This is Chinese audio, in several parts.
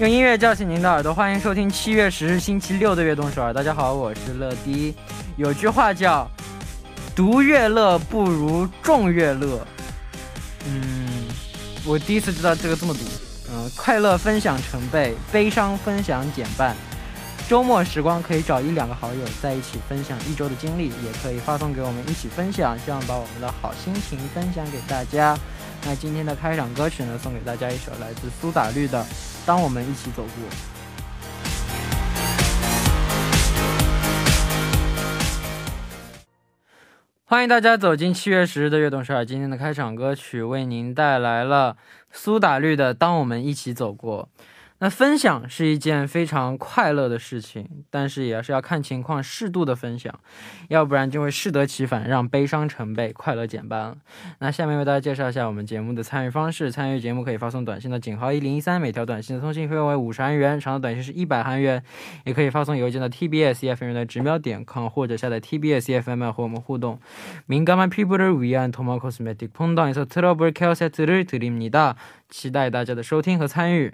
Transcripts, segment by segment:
用音乐叫醒您的耳朵，欢迎收听七月十日星期六的悦动首尔。大家好，我是乐迪。有句话叫“独乐乐不如众乐乐”，嗯，我第一次知道这个这么读。嗯，快乐分享成倍，悲伤分享减半。周末时光可以找一两个好友在一起分享一周的经历，也可以发送给我们一起分享。希望把我们的好心情分享给大家。那今天的开场歌曲呢，送给大家一首来自苏打绿的。当我们一起走过，欢迎大家走进七月十日的悦动十二。今天的开场歌曲为您带来了苏打绿的《当我们一起走过》。那分享是一件非常快乐的事情，但是也是要看情况，适度的分享，要不然就会适得其反，让悲伤成倍，快乐减半了。那下面为大家介绍一下我们节目的参与方式：参与节目可以发送短信的井号一零一三，每条短信的通信费用为五十韩元，长的短信是一百韩元；也可以发送邮件到 tbs fm 的直瞄点 com，或者下载 tbs fm 和我们互动。민감한피부를위한토마코스메틱폰당에서트러블케어세트를드립니다期待大家的收听和参与。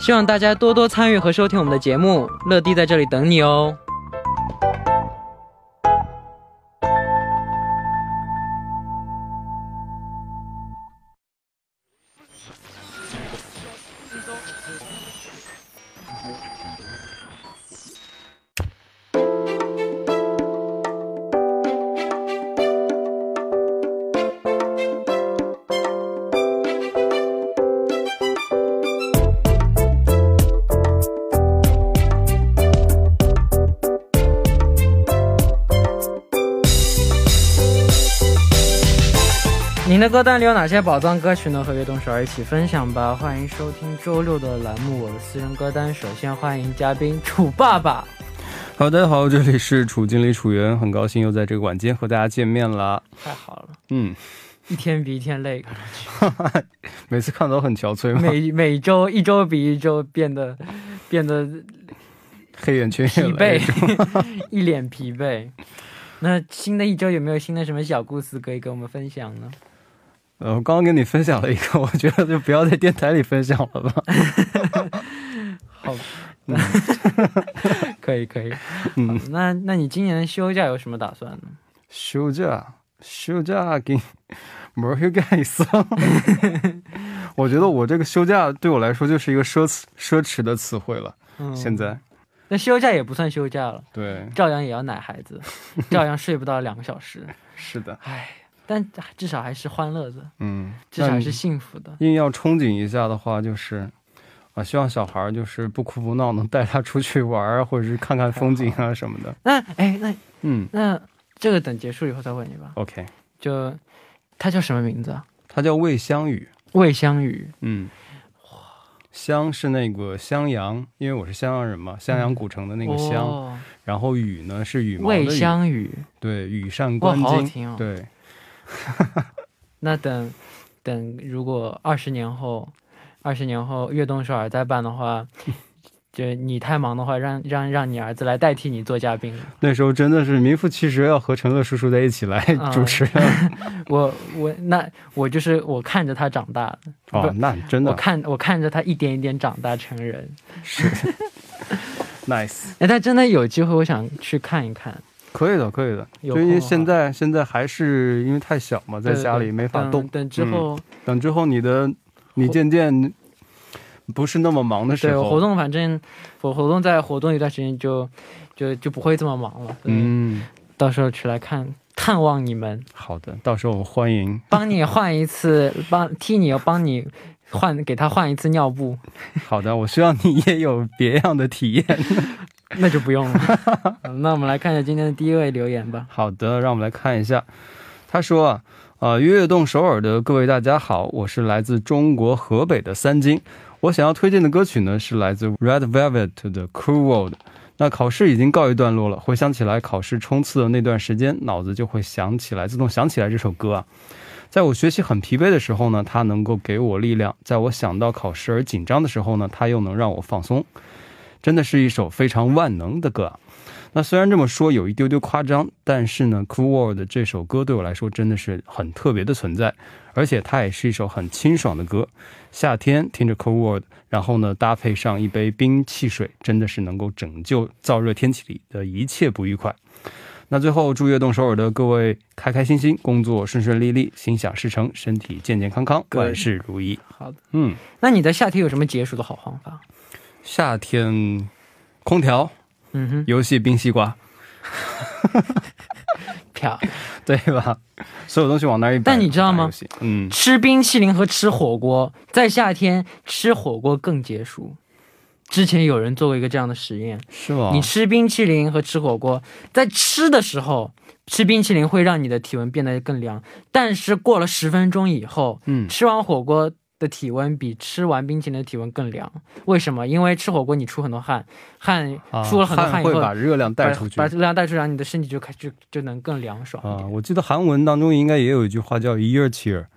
希望大家多多参与和收听我们的节目，乐迪在这里等你哦。的歌单里有哪些宝藏歌曲呢？和悦动手儿一起分享吧！欢迎收听周六的栏目《我的私人歌单》。首先欢迎嘉宾楚爸爸。好的，好，这里是楚经理楚源，很高兴又在这个晚间和大家见面了。太好了，嗯，一天比一天累，每次看都很憔悴每每周一周比一周变得变得黑眼圈疲惫，一脸疲惫。那新的一周有没有新的什么小故事可以跟我们分享呢？呃，我刚刚跟你分享了一个，我觉得就不要在电台里分享了吧。好，可以可以。嗯，那那你今年休假有什么打算呢？休假，休假给没休假意思。我觉得我这个休假对我来说就是一个奢侈奢侈的词汇了。嗯，现在，那休假也不算休假了。对，照样也要奶孩子，照样睡不到两个小时。是的，唉。但至少还是欢乐的，嗯，至少还是幸福的。硬要憧憬一下的话，就是啊，希望小孩就是不哭不闹，能带他出去玩或者是看看风景啊什么的。那哎，那嗯，那这个等结束以后再问你吧。OK，就他叫什么名字啊？他叫魏香宇。魏香宇，嗯，哇，香是那个襄阳，因为我是襄阳人嘛，襄阳古城的那个襄。然后雨呢是羽毛的魏香宇，对，羽扇纶巾。对。那等，等如果二十年后，二十年后悦动首尔再办的话，就你太忙的话，让让让你儿子来代替你做嘉宾。那时候真的是名副其实要和陈乐叔叔在一起来 主持。我我那我就是我看着他长大的。哦，那真的。我看我看着他一点一点长大成人。是。Nice。哎，他真的有机会，我想去看一看。可以的，可以的，就因为现在现在还是因为太小嘛，在家里没法动。等之后，等之后你的你渐渐不是那么忙的时候，对活动反正我活动在活动一段时间就就就不会这么忙了。嗯，到时候去来看探望你们。好的，到时候我欢迎。帮你换一次，帮替你帮你换给他换一次尿布。好的，我希望你也有别样的体验。那就不用了。那我们来看一下今天的第一位留言吧。好的，让我们来看一下。他说：“啊，悦动首尔的各位大家好，我是来自中国河北的三金。我想要推荐的歌曲呢是来自 Red Velvet 的 Cool World。那考试已经告一段落了，回想起来考试冲刺的那段时间，脑子就会想起来，自动想起来这首歌啊。在我学习很疲惫的时候呢，它能够给我力量；在我想到考试而紧张的时候呢，它又能让我放松。真的是一首非常万能的歌啊。那虽然这么说有一丢丢夸张，但是呢，《Cool World》这首歌对我来说真的是很特别的存在，而且它也是一首很清爽的歌。夏天听着《Cool World》，然后呢搭配上一杯冰汽水，真的是能够拯救燥热天气里的一切不愉快。那最后祝悦动首尔的各位开开心心，工作顺顺利利，心想事成，身体健健康康，万事如意。好的，嗯，那你在夏天有什么解暑的好方法？夏天空调。嗯哼，游戏冰西瓜，漂亮，对吧？所有东西往那一摆。但你知道吗？嗯，吃冰淇淋和吃火锅，在夏天吃火锅更解暑。之前有人做过一个这样的实验，是吗？你吃冰淇淋和吃火锅，在吃的时候吃冰淇淋会让你的体温变得更凉，但是过了十分钟以后，嗯，吃完火锅。的体温比吃完冰淇淋的体温更凉，为什么？因为吃火锅你出很多汗，汗出了很多汗以后，会把热量带出去，把热量带出去，然后你的身体就开就就能更凉爽啊。我记得韩文当中应该也有一句话叫“一热气儿”，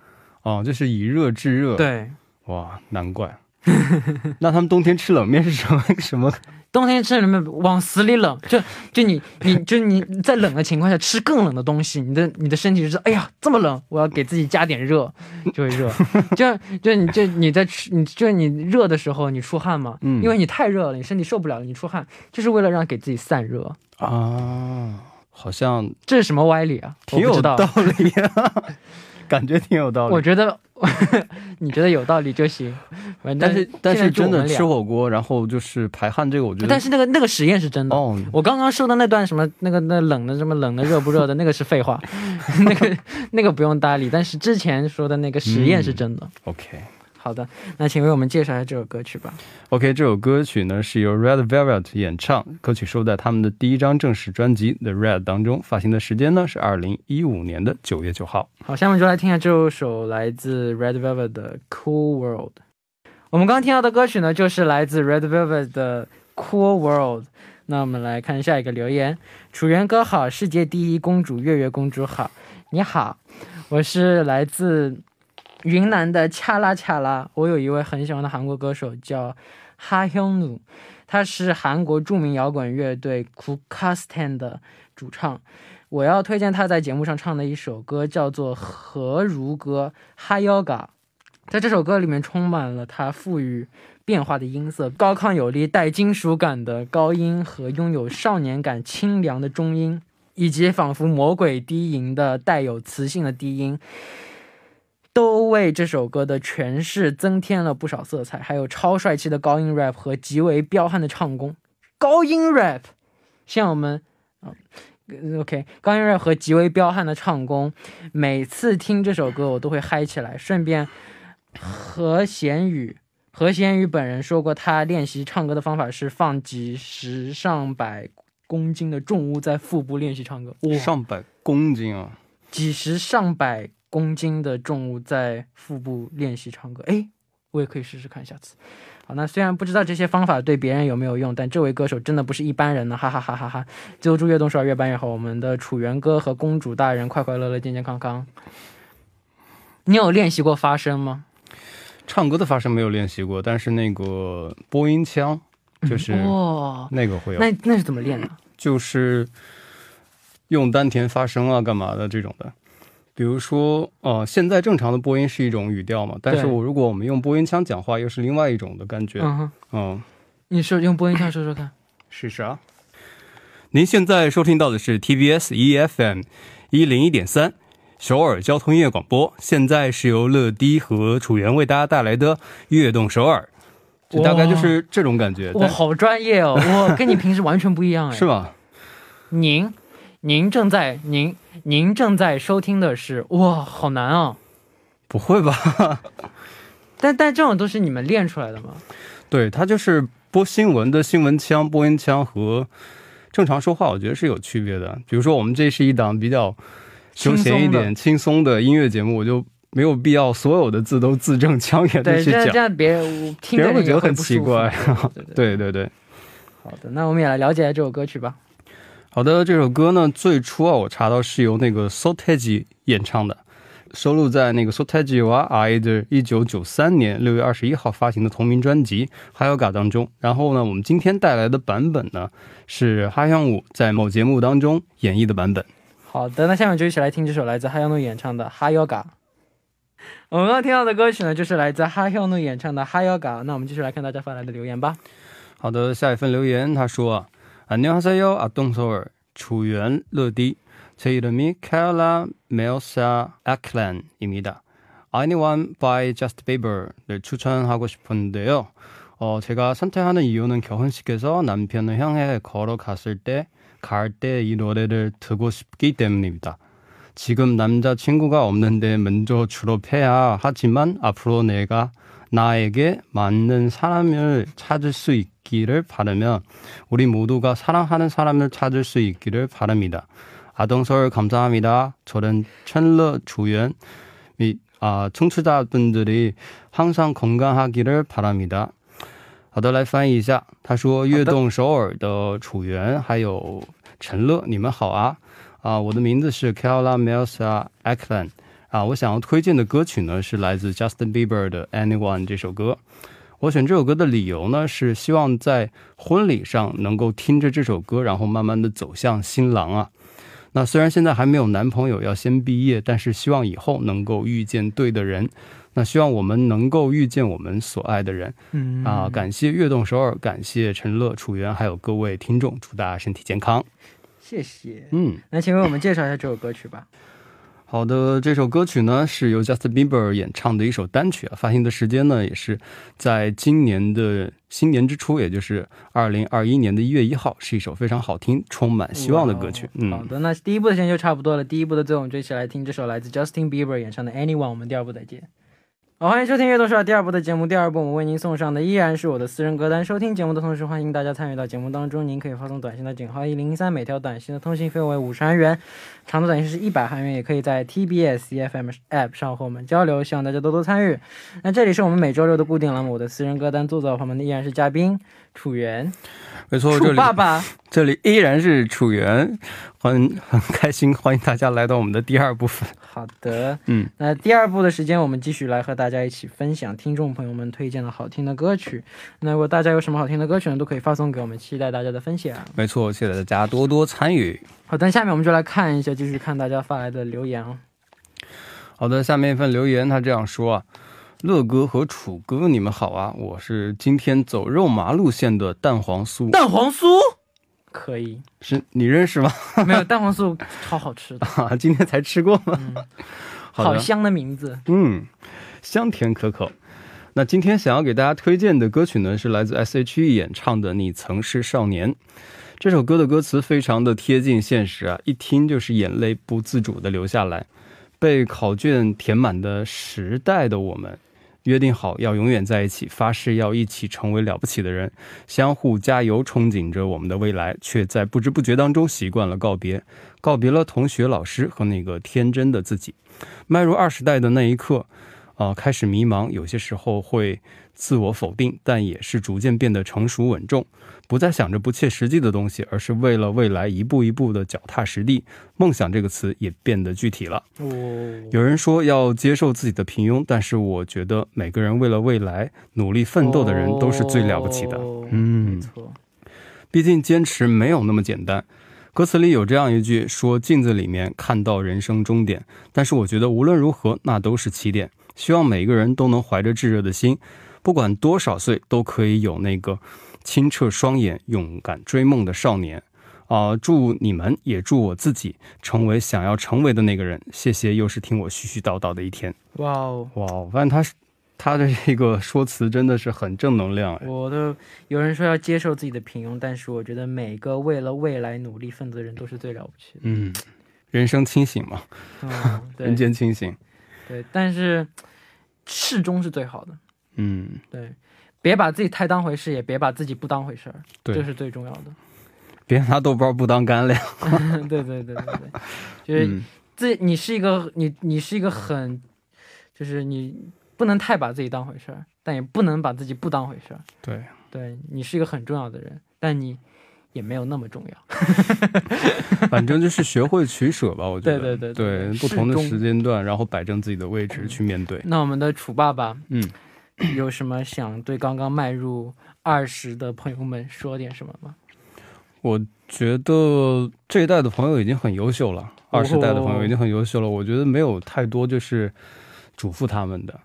啊，就是以热制热。对，哇，难怪。那他们冬天吃冷面是什么 什么？冬天吃冷面往死里冷，就就你你就你在冷的情况下吃更冷的东西，你的你的身体就是哎呀这么冷，我要给自己加点热，就会热。就就你就你在吃你就你热的时候你出汗嘛，嗯，因为你太热了，你身体受不了了，你出汗就是为了让给自己散热啊。好像这是什么歪理啊？挺有道理啊。感觉挺有道理，我觉得 你觉得有道理就行。但是但是真的吃火锅，然后就是排汗，这个我觉得。但是那个那个实验是真的。哦，我刚刚说的那段什么那个那冷的什么冷的热不热的那个是废话，那个那个不用搭理。但是之前说的那个实验是真的。OK。好的，那请为我们介绍一下这首歌曲吧。OK，这首歌曲呢是由 Red Velvet 演唱，歌曲收在他们的第一张正式专辑《The Red》当中，发行的时间呢是二零一五年的九月九号。好，下面就来听一下这首来自 Red Velvet 的《Cool World》。我们刚刚听到的歌曲呢，就是来自 Red Velvet 的《Cool World》。那我们来看下一个留言：楚源哥好，世界第一公主月月公主好，你好，我是来自。云南的恰拉恰拉，我有一位很喜欢的韩国歌手叫哈亨努，他是韩国著名摇滚乐队 k u k a s t a n 的主唱。我要推荐他在节目上唱的一首歌，叫做《何如歌》哈 a y 在这首歌里面充满了他赋予变化的音色，高亢有力、带金属感的高音和拥有少年感、清凉的中音，以及仿佛魔鬼低吟的带有磁性的低音。都为这首歌的诠释增添了不少色彩，还有超帅气的高音 rap 和极为彪悍的唱功。高音 rap，像我们啊，OK，高音 rap 和极为彪悍的唱功，每次听这首歌我都会嗨起来。顺便，何贤宇，何贤宇本人说过，他练习唱歌的方法是放几十上百公斤的重物在腹部练习唱歌。上百公斤啊！几十上百。公斤的重物在腹部练习唱歌，哎，我也可以试试看，下次。好，那虽然不知道这些方法对别人有没有用，但这位歌手真的不是一般人呢，哈哈哈哈哈！最后祝越动少越办越好，我们的楚源哥和公主大人快快乐乐、健健康康。你有练习过发声吗？唱歌的发声没有练习过，但是那个播音腔就是哇，那个会有。那那是怎么练的？就是用丹田发声啊，干嘛的这种的。比如说，呃，现在正常的播音是一种语调嘛，但是我如果我们用播音腔讲话，又是另外一种的感觉。嗯嗯，你说用播音腔说说看，试试啊。您现在收听到的是 TBS EFM 一零一点三首尔交通音乐广播，现在是由乐迪和楚源为大家带来的悦动首尔，大概就是这种感觉。哇，好专业哦，我跟你平时完全不一样哎。是吧？您。您正在您您正在收听的是哇，好难啊！不会吧？但但这种都是你们练出来的吗？对，它就是播新闻的新闻腔、播音腔和正常说话，我觉得是有区别的。比如说，我们这是一档比较休闲一点、轻松的音乐节目，我就没有必要所有的字都字正腔圆的去讲，这样别人听别人会觉得很奇怪。对对对。好的，那我们也来了解一下这首歌曲吧。好的，这首歌呢，最初啊，我查到是由那个 Sotaji 演唱的，收录在那个 Sotaji 哇 I 的一九九三年六月二十一号发行的同名专辑《哈尤嘎》当中。然后呢，我们今天带来的版本呢，是哈香武在某节目当中演绎的版本。好的，那下面就一起来听这首来自哈香诺演唱的《哈尤嘎》。我们刚刚听到的歌曲呢，就是来自哈香诺演唱的《哈尤嘎》。那我们继续来看大家发来的留言吧。好的，下一份留言，他说：“ 안녕하세요. 아동서울 조연러디. 제 이름이 캐라 메오사 아클란입니다. Anyone by Just Bieber를 추천하고 싶은데요. 어, 제가 선택하는 이유는 결혼식에서 남편을 향해 걸어갔을 때, 갈 때 이 노래를 듣고 싶기 때문입니다. 지금 남자친구가 없는데 먼저 졸업해야 하지만 앞으로 내가 나에게 맞는 사람을 찾을 수 있기를 바라며 우리 모두가 사랑하는 사람을 찾을 수 있기를 바랍니다. 아동설 감사합니다. 저는 천러 조연 및 아, 청취자분들이 항상 건강하기를 바랍니다. 好的，来翻译一下。他说：“悦动首尔的楚原还有陈乐，你们好啊！啊，我的名字是 Kala Melsa Ackland。 啊，我想要推荐的歌曲呢是来自 Justin Bieber 的 Anyone 这首歌。我选这首歌的理由呢是希望在婚礼上能够听着这首歌，然后慢慢的走向新郎啊。那虽然现在还没有男朋友，要先毕业，但是希望以后能够遇见对的人。那希望我们能够遇见我们所爱的人。嗯啊，感谢悦动首尔，感谢陈乐、楚源，还有各位听众，祝大家身体健康。谢谢。嗯，那请为我们介绍一下这首歌曲吧。好的，这首歌曲呢是由 Justin Bieber 演唱的一首单曲啊，发行的时间呢也是在今年的新年之初，也就是二零二一年的一月一号，是一首非常好听、充满希望的歌曲。嗯，好的，那第一部的时间就差不多了，第一部的最后我们就一起来听这首来自 Justin Bieber 演唱的 Anyone，我们第二部再见。好，欢迎收听《阅读说》第二部的节目。第二部我们为您送上的依然是我的私人歌单。收听节目的同时，欢迎大家参与到节目当中。您可以发送短信到井号一零一三，每条短信的通信费为五十韩元，长度短信是一百韩元。也可以在 TBS EFM App 上和我们交流，希望大家多多参与。那这里是我们每周六的固定栏目，我的私人歌单。坐在我旁边的依然是嘉宾楚源。没错，楚爸爸，这里依然是楚源，很很开心，欢迎大家来到我们的第二部分。好的，嗯，那第二部的时间，我们继续来和大家一起分享听众朋友们推荐的好听的歌曲。那如果大家有什么好听的歌曲呢，都可以发送给我们，期待大家的分享。没错，期待大家多多参与。好的，下面我们就来看一下，继续看大家发来的留言哦。好的，下面一份留言，他这样说啊。乐哥和楚哥，你们好啊！我是今天走肉麻路线的蛋黄酥。蛋黄酥可以，是你认识吗？没有，蛋黄酥超好吃的 啊！今天才吃过吗？好香的名字，嗯，香甜可口。那今天想要给大家推荐的歌曲呢，是来自 S.H.E 演唱的《你曾是少年》。这首歌的歌词非常的贴近现实啊，一听就是眼泪不自主的流下来。被考卷填满的时代的我们。约定好要永远在一起，发誓要一起成为了不起的人，相互加油，憧憬着我们的未来，却在不知不觉当中习惯了告别，告别了同学、老师和那个天真的自己。迈入二十代的那一刻，啊，开始迷茫，有些时候会自我否定，但也是逐渐变得成熟稳重。不再想着不切实际的东西，而是为了未来一步一步的脚踏实地。梦想这个词也变得具体了。有人说要接受自己的平庸，但是我觉得每个人为了未来努力奋斗的人都是最了不起的。嗯，没错。毕竟坚持没有那么简单。歌词里有这样一句说：“镜子里面看到人生终点。”但是我觉得无论如何，那都是起点。希望每个人都能怀着炙热的心，不管多少岁，都可以有那个。清澈双眼、勇敢追梦的少年，啊！祝你们，也祝我自己成为想要成为的那个人。谢谢，又是听我絮絮叨叨的一天。哇哦，哇！我发现他是他的这个说辞真的是很正能量。我的有人说要接受自己的平庸，但是我觉得每个为了未来努力奋斗的人都是最了不起的。嗯，人生清醒嘛，人间清醒。对，但是适中是最好的。嗯，对。别把自己太当回事，也别把自己不当回事儿，这是最重要的。别拿豆包不当干粮。对对对对对，就是自你是一个你你是一个很，就是你不能太把自己当回事儿，但也不能把自己不当回事儿。对，对你是一个很重要的人，但你也没有那么重要。反正就是学会取舍吧，我觉得。对对对对对不同的时间段，然后摆正自己的位置去面对。那我们的楚爸爸嗯，有什么想对刚刚迈入二十的朋友们说点什么吗？我觉得这一代的朋友已经很优秀了，二十代的朋友已经很优秀了。我觉得没有太多就是嘱咐他们的。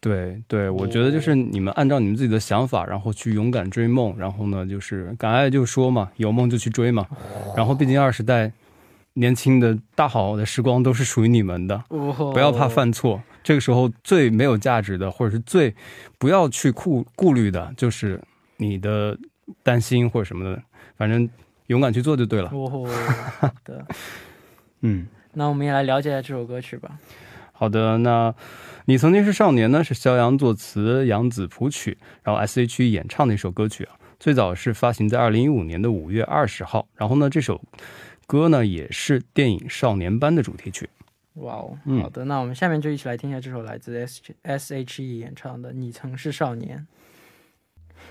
对对，我觉得就是你们按照你们自己的想法，然后去勇敢追梦，然后呢，就是敢爱就说嘛，有梦就去追嘛。然后毕竟二十代年轻的大好的时光都是属于你们的，不不要怕犯错。这个时候最没有价值的，或者是最不要去顾顾虑的，就是你的担心或者什么的，反正勇敢去做就对了。哦，好的，嗯。那我们也来了解一下这首歌曲吧。好的，那你曾经是少年呢？是肖阳作词，杨子谱曲，然后 S.H.E 演唱的一首歌曲啊。最早是发行在二零一五年的五月二十号。然后呢，这首歌呢也是电影《少年班》的主题曲。哇哦，嗯好的，那我们下面就一起来听一下这首来自 S S H E 演唱的《你曾是少年》。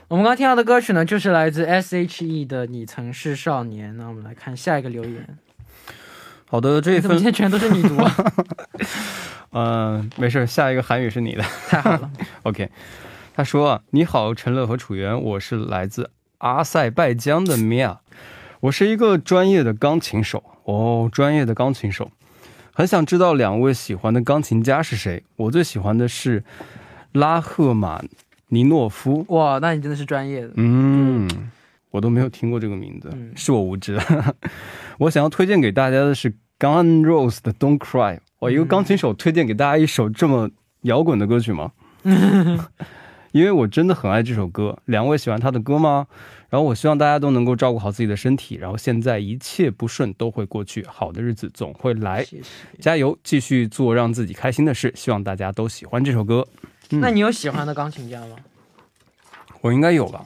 我们刚刚听到的歌曲呢，就是来自 S H E 的《你曾是少年》。那我们来看下一个留言，好的，这一份怎么今天全都是你读啊？嗯、没事，下一个韩语是你的。太好了，OK，他说啊，你好，陈乐和楚源，我是来自阿塞拜疆的米娅，我是一个专业的钢琴手哦，专业的钢琴手，很想知道两位喜欢的钢琴家是谁。我最喜欢的是拉赫玛尼诺夫，哇，那你真的是专业的。嗯，我都没有听过这个名字，嗯是我无知。我想要推荐给大家的是 Gun N' Roses 的《Don't Cry》。我一个钢琴手推荐给大家一首这么摇滚的歌曲吗？因为我真的很爱这首歌。两位喜欢他的歌吗？然后我希望大家都能够照顾好自己的身体，然后现在一切不顺都会过去，好的日子总会来。谢谢。加油，继续做让自己开心的事。希望大家都喜欢这首歌。嗯那你有喜欢的钢琴家吗？我应该有吧，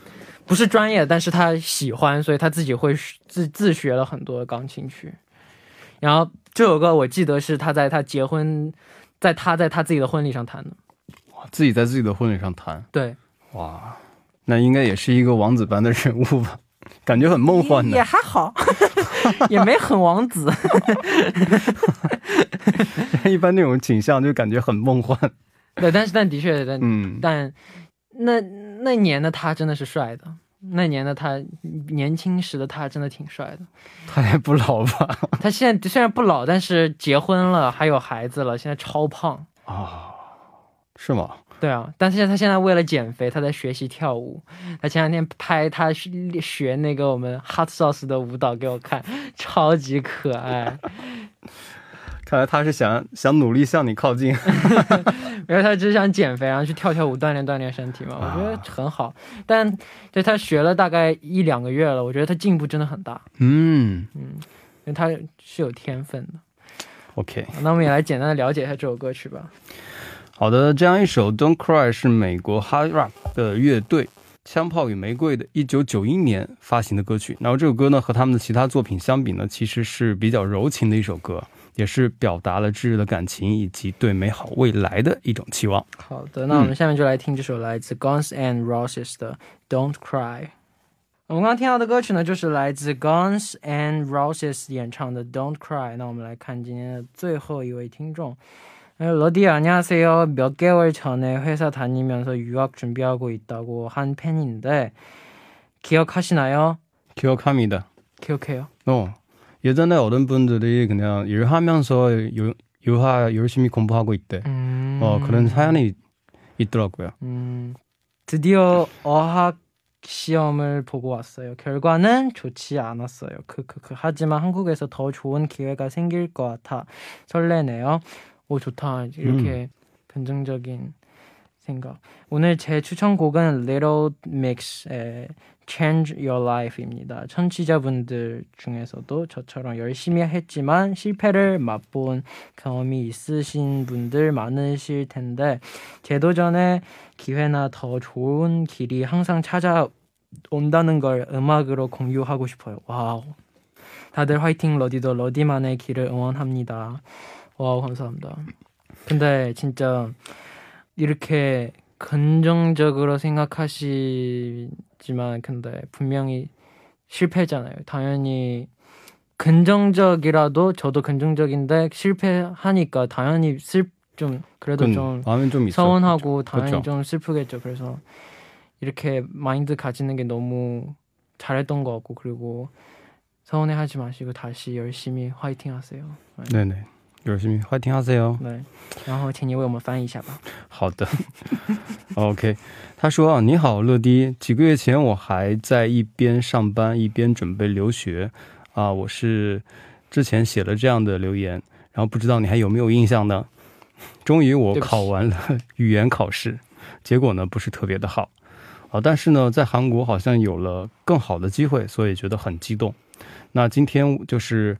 不是专业，但是他喜欢，所以他自己会自自学了很多钢琴曲。然后这首歌我记得是他在他结婚，在他在他自己的婚礼上弹的。自己在自己的婚礼上弹，对，哇，那应该也是一个王子般的人物吧？感觉很梦幻也的。还好，也没很王子。一般那种景象就感觉很梦幻。对，但是但的确，但、嗯，但那那年的他真的是帅的。那年的他，年轻时的他真的挺帅的。他也不老吧？他现在虽然不老，但是结婚了，还有孩子了，现在超胖。啊，是吗？对啊，但是他现在为了减肥，他在学习跳舞。他前两天拍他学学那个我们 Hot Sauce 的舞蹈给我看，超级可爱。看来他是想想努力向你靠近。没有他只是想减肥，然后去跳跳舞锻炼锻炼身体嘛，我觉得很好。但对他学了大概一两个月了，我觉得他进步真的很大，嗯因为他是有天分的。，OK，那我们也来简单的了解一下这首歌曲吧。好的，这样一首《Don't Cry》是美国 Hard Rock 的乐队枪炮与玫瑰的1991年发行的歌曲。然后这首歌呢，和他们的其他作品相比呢，其实是比较柔情的一首歌，也是表达了炙热的感情以及对美好未来的一种期望。好的，那我们下面就来听这首来自 Guns N' Roses 的《Don't Cry》。我们刚刚听到的歌曲呢，就是来自 Guns N' Roses 演唱的《Don't Cry》。那我们来看今天的最后一位听众。네, 러디 안녕하세요. 몇 개월 전에 회사 다니면서 유학 준비하고 있다고 한 팬인데 기억하시나요? 기억합니다. 기억해요. 어, 예전에 어른 분들이 그냥 일하면서 요, 유하 열심히 공부하고 있대. 음. 어 그런 사연이 있더라고요. 음, 드디어 어학 시험을 보고 왔어요. 결과는 좋지 않았어요. 크크크. 하지만 한국에서 더 좋은 기회가 생길 것 같아 설레네요. 오 좋다. 이렇게 긍정적인 생각. 오늘 제 추천 곡은 Little Mix의 Change Your Life입니다. 청취자분들 중에서도 저처럼 열심히 했지만 실패를 맛본 경험이 있으신 분들 많으실 텐데 재도전의 기회나 더 좋은 길이 항상 찾아온다는 걸 음악으로 공유하고 싶어요. 와우. 다들 화이팅 러디도 러디만의 길을 응원합니다. 와우 감사합니다. 근데 진짜 이렇게 긍정적으로 생각하시지만 근데 분명히 실패잖아요. 당연히 긍정적이라도 저도 긍정적인데 실패하니까 당연히 슬좀 그래도 그 좀 마음은 좀 있어. 서운하고 당연히 그렇죠. 좀 슬프겠죠. 그래서 이렇게 마인드 가지는 게 너무 잘했던 것 같고 그리고 서운해하지 마시고 다시 열심히 화이팅 하세요. 네네. 열심히 화이팅 하세요. 对，然后请你为我们翻译一下吧。好的，OK。他说：“你好，乐迪。几个月前我还在一边上班一边准备留学啊，我是之前写了这样的留言，然后不知道你还有没有印象呢？终于我对不起考完了语言考试，结果呢不是特别的好啊，但是呢在韩国好像有了更好的机会，所以觉得很激动。那今天就是。”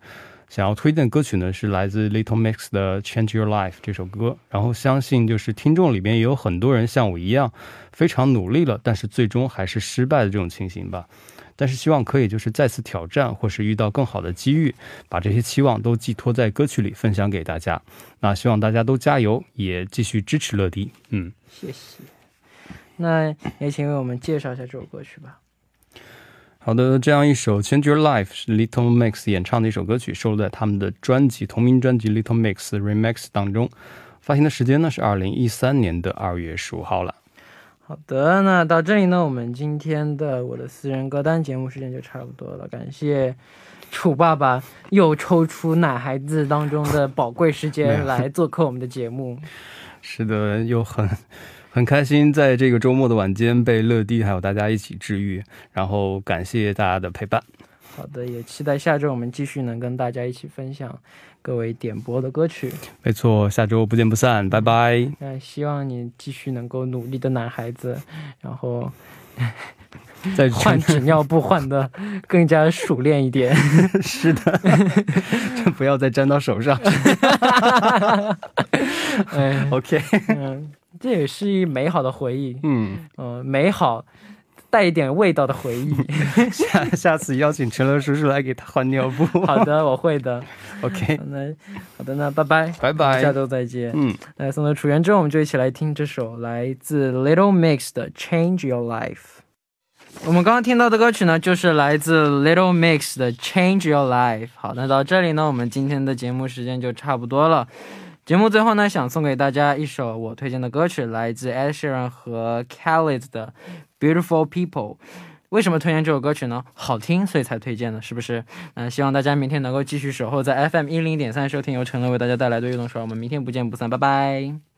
想要推荐歌曲呢，是来自 Little Mix 的《Change Your Life》这首歌。然后相信就是听众里边也有很多人像我一样，非常努力了，但是最终还是失败的这种情形吧。但是希望可以就是再次挑战，或是遇到更好的机遇，把这些期望都寄托在歌曲里分享给大家。那希望大家都加油，也继续支持乐迪。嗯，谢谢。那也请为我们介绍一下这首歌曲吧。好的，这样一首《Change Your Life》是 Little Mix 演唱的一首歌曲，收录在他们的专辑同名专辑《Little Mix Remix》当中。发行的时间呢是二零一三年的二月十五号了。好的，那到这里呢，我们今天的我的私人歌单节目时间就差不多了。感谢楚爸爸又抽出奶孩子当中的宝贵时间 来做客我们的节目。是的，又很很开心，在这个周末的晚间被乐迪还有大家一起治愈，然后感谢大家的陪伴。好的，也期待下周我们继续能跟大家一起分享各位点播的歌曲。没错，下周不见不散，拜拜。那希望你继续能够努力的男孩子，然后再换纸尿布换的更加熟练一点。是的，就不要再粘到手上。哎，OK，嗯，这也是一美好的回忆，嗯，嗯、美好带一点味道的回忆。下下次邀请陈乐叔叔来给他换尿布。好的，我会的。OK，那好的，那拜拜，拜拜下周再见。嗯，那送到楚原之后，我们就一起来听这首来自 Little Mix 的《Change Your Life》。我们刚刚听到的歌曲呢，就是来自 Little Mix 的《Change Your Life》。好，那到这里呢，我们今天的节目时间就差不多了。节目最后呢，想送给大家一首我推荐的歌曲，来自 Ed Sheeran 和 Khalid 的《Beautiful People》。为什么推荐这首歌曲呢？好听，所以才推荐的，是不是？那希望大家明天能够继续守候在 FM 一零点三收听由陈乐为大家带来的运动手，我们明天不见不散，拜拜。